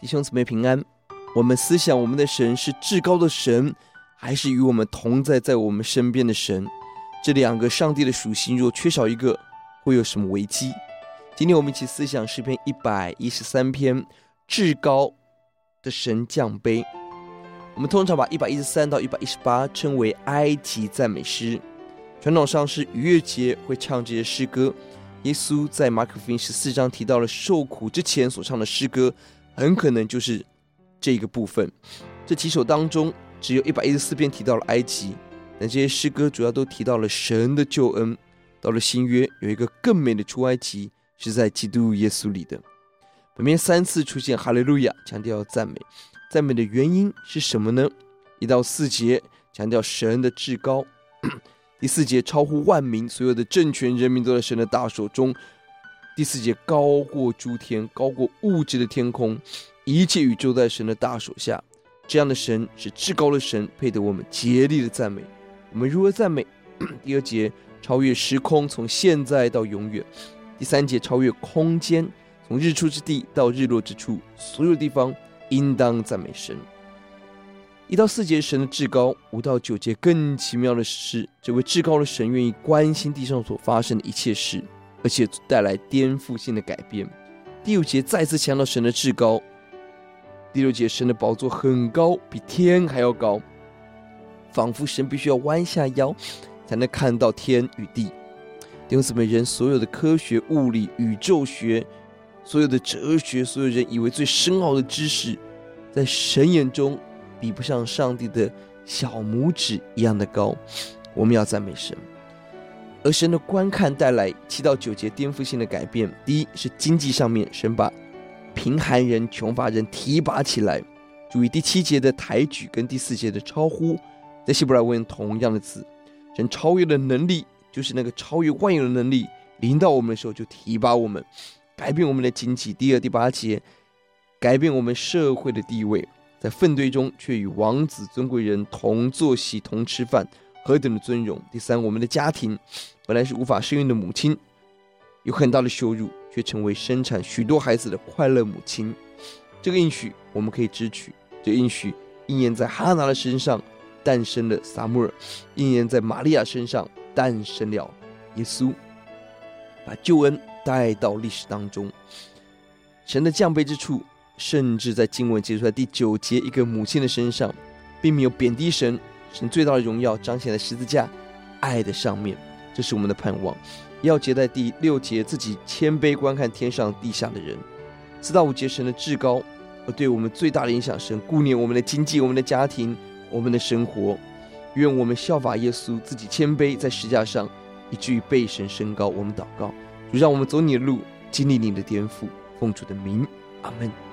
弟兄姊妹平安。我们思想，我们的神是至高的神，还是与我们同在在我们身边的神？这两个上帝的属性若缺少一个，会有什么危机？今天我们一起思想诗篇一百一十三篇，至高的神降卑。我们通常把一百一十三到一百一十八称为埃及赞美诗。传统上是逾越节会唱这些诗歌。耶稣在马可福音十四章提到了受苦之前所唱的诗歌，很可能就是这个部分。这几首当中，只有一百一十四篇提到了埃及，但这些诗歌主要都提到了神的救恩。到了新约，有一个更美的出埃及，是在基督耶稣里的。本篇三次出现哈利路亚，强调赞美。赞美的原因是什么呢？一到四节强调神的至高。第四节超乎万民，所有的政权、人民都在神的大手中。第四节高过诸天，高过物质的天空，一切宇宙在神的大手下。这样的神是至高的神，配得我们竭力的赞美。我们如何赞美？第二节超越时空，从现在到永远。第三节超越空间，从日出之地到日落之处，所有地方应当赞美神。一到四节神的至高，五到九节更奇妙的是，这位至高的神愿意关心地上所发生的一切事，而且带来颠覆性的改变。第五节再次强调神的至高。第六节神的宝座很高，比天还要高，仿佛神必须要弯下腰才能看到天与地。弟兄姊妹，人所有的科学、物理、宇宙学，所有的哲学，所有人以为最深奥的知识，在神眼中。比不上上帝的小拇指一样的高，我们要赞美神。而神的观看带来七到九节颠覆性的改变。第一是经济上面，神把贫寒人、穷乏人提拔起来。注意第七节的抬举跟第四节的超乎，在希伯来文同样的字，神超越的能力，就是那个超越万有的能力，临到我们的时候就提拔我们，改变我们的经济。第二、第八节，改变我们社会的地位。在粪堆中，却与王子、尊贵人同坐席、同吃饭，何等的尊荣！第三，我们的家庭本来是无法生育的母亲，有很大的羞辱，却成为生产许多孩子的快乐母亲。这个应许我们可以支取。这应许应验在哈拿的身上，诞生了撒母耳；应验在玛利亚身上，诞生了耶稣。把救恩带到历史当中，神的降卑之处。甚至在经文结束在第九节，一个母亲的身上，并没有贬低神，神最大的荣耀彰显在十字架爱的上面，这是我们的盼望。要结在第六节，自己谦卑观看天上地下的人。四到五节，神的至高，而对我们最大的影响，神顾念我们的经济、我们的家庭、我们的生活。愿我们效法耶稣，自己谦卑在十架上，以至于被神升高。我们祷告，就让我们走你的路，经历你的颠覆。奉主的名，阿门。